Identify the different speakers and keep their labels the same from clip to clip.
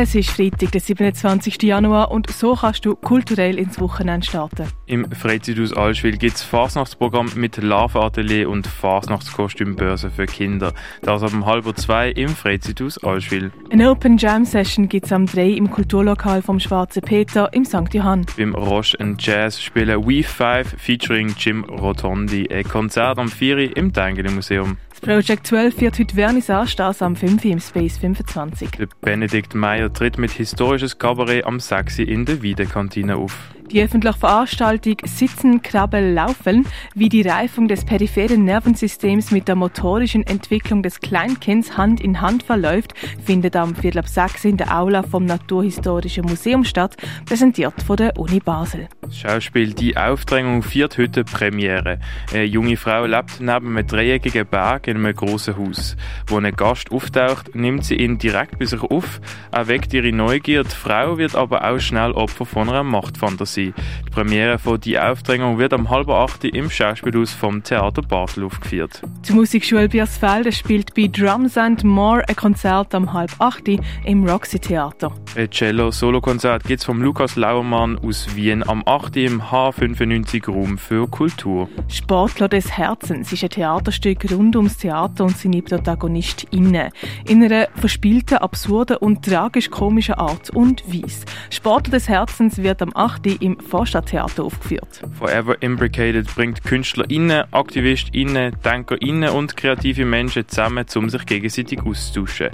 Speaker 1: Es ist Freitag, der 27. Januar und so kannst du kulturell ins Wochenende starten.
Speaker 2: Im Freizeithaus Allschwil gibt es Fasnachtsprogramm mit Larvenatelier und Fasnachtskostümbörse für Kinder. Das ab um halb zwei im Freizeithaus Allschwil.
Speaker 1: Eine Open Jam Session gibt es am 3 im Kulturlokal vom Schwarzen Peter im St. Johann.
Speaker 2: Beim Roche Jazz spielen We 5 featuring Jim Rotondi ein Konzert am 4 im Tengeli Museum.
Speaker 1: Das Project 12 wird heute Vernissage das am 5 im Space 25.
Speaker 2: Der Benedikt Meyer tritt mit historisches Kabarett am 6 in der Wiedekantine auf.
Speaker 1: Die öffentliche Veranstaltung Sitzen, Krabbel, Laufen, wie die Reifung des peripheren Nervensystems mit der motorischen Entwicklung des Kleinkinds Hand in Hand verläuft, findet am Viertel ab 6 in der Aula vom Naturhistorischen Museum statt, präsentiert von der Uni Basel.
Speaker 2: Das Schauspiel Die Aufdrängung viert heute Premiere. Eine junge Frau lebt neben einem dreieckigen Berg in einem grossen Haus. Wo ein Gast auftaucht, nimmt sie ihn direkt bei sich auf, erweckt ihre Neugier. Die Frau wird aber auch schnell Opfer von einer Machtfantasie. Die Premiere von «Die Aufdrängung» wird am halb acht im Schauspielhaus vom Theater Basel aufgeführt.
Speaker 1: Die Musikschule Biersfelde spielt bei Drums and More ein Konzert am halb acht im Roxy Theater.
Speaker 2: Ein Cello-Solo-Konzert gibt es vom Lukas Lauermann aus Wien am 8. im H95 Raum für Kultur.
Speaker 1: Sportler des Herzens ist ein Theaterstück rund ums Theater und seine ProtagonistInnen. In einer verspielten, absurden und tragisch-komischen Art und Weise. Sportler des Herzens wird am 8. im Vorstadttheater aufgeführt.
Speaker 2: Forever Imbricated bringt KünstlerInnen, AktivistInnen, DenkerInnen und kreative Menschen zusammen, um sich gegenseitig auszutauschen.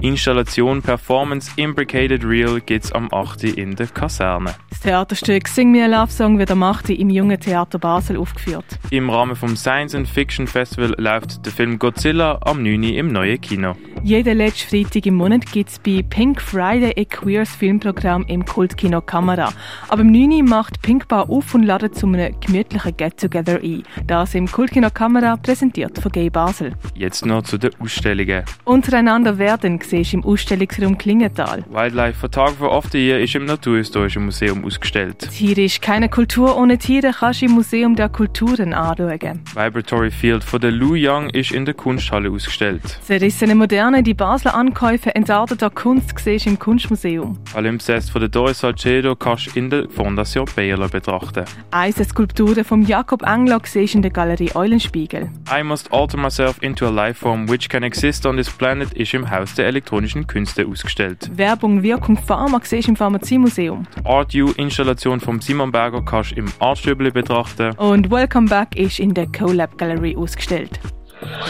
Speaker 2: Die Installation Performance Imbricated Real gibt es am 8. in der Kaserne.
Speaker 1: Das Theaterstück Sing Me a Love Song wird am 8. im Jungen Theater Basel aufgeführt.
Speaker 2: Im Rahmen vom Science and Fiction Festival läuft der Film Godzilla am 9. im neuen Kino.
Speaker 1: Jeden letzten Freitag im Monat gibt es bei Pink Friday ein queers Filmprogramm im Kultkino Kamera. Aber im 9. macht Pink Bar auf und ladet zu einem gemütlichen Get-Together ein. Das im Kultkino Kamera präsentiert von Gay Basel.
Speaker 2: Jetzt noch zu den Ausstellungen.
Speaker 1: Untereinander werden siehst im Ausstellungsraum Klingenthal.
Speaker 2: Wildlife Photographer of the Year ist im Naturhistorischen Museum ausgestellt.
Speaker 1: Tiere ist keine Kultur ohne Tiere, kannst du im Museum der Kulturen anschauen.
Speaker 2: Vibratory Field von der Lou Young ist in der Kunsthalle ausgestellt.
Speaker 1: Zerrissene Moderne, die Basler Ankäufe entarteter Kunst siehst im Kunstmuseum.
Speaker 2: Palimpsest von der Doris Salcedo kannst du in der Fondation Bayerler betrachten.
Speaker 1: Eisenskulpturen von Jakob Engler siehst in der Galerie Eulenspiegel.
Speaker 2: I must alter myself into a life form which can exist on this planet ist im Haus der elektronischen Künste ausgestellt.
Speaker 1: Werbung, Wirkung, Pharma siehst im Pharmaziemuseum.
Speaker 2: Art U Installation vom Simon Berger kannst du im Artstübli betrachten.
Speaker 1: Und Welcome Back ist in der CoLab Gallery ausgestellt.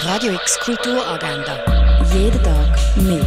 Speaker 3: Radio X Kulturagenda. Jeden Tag mehr.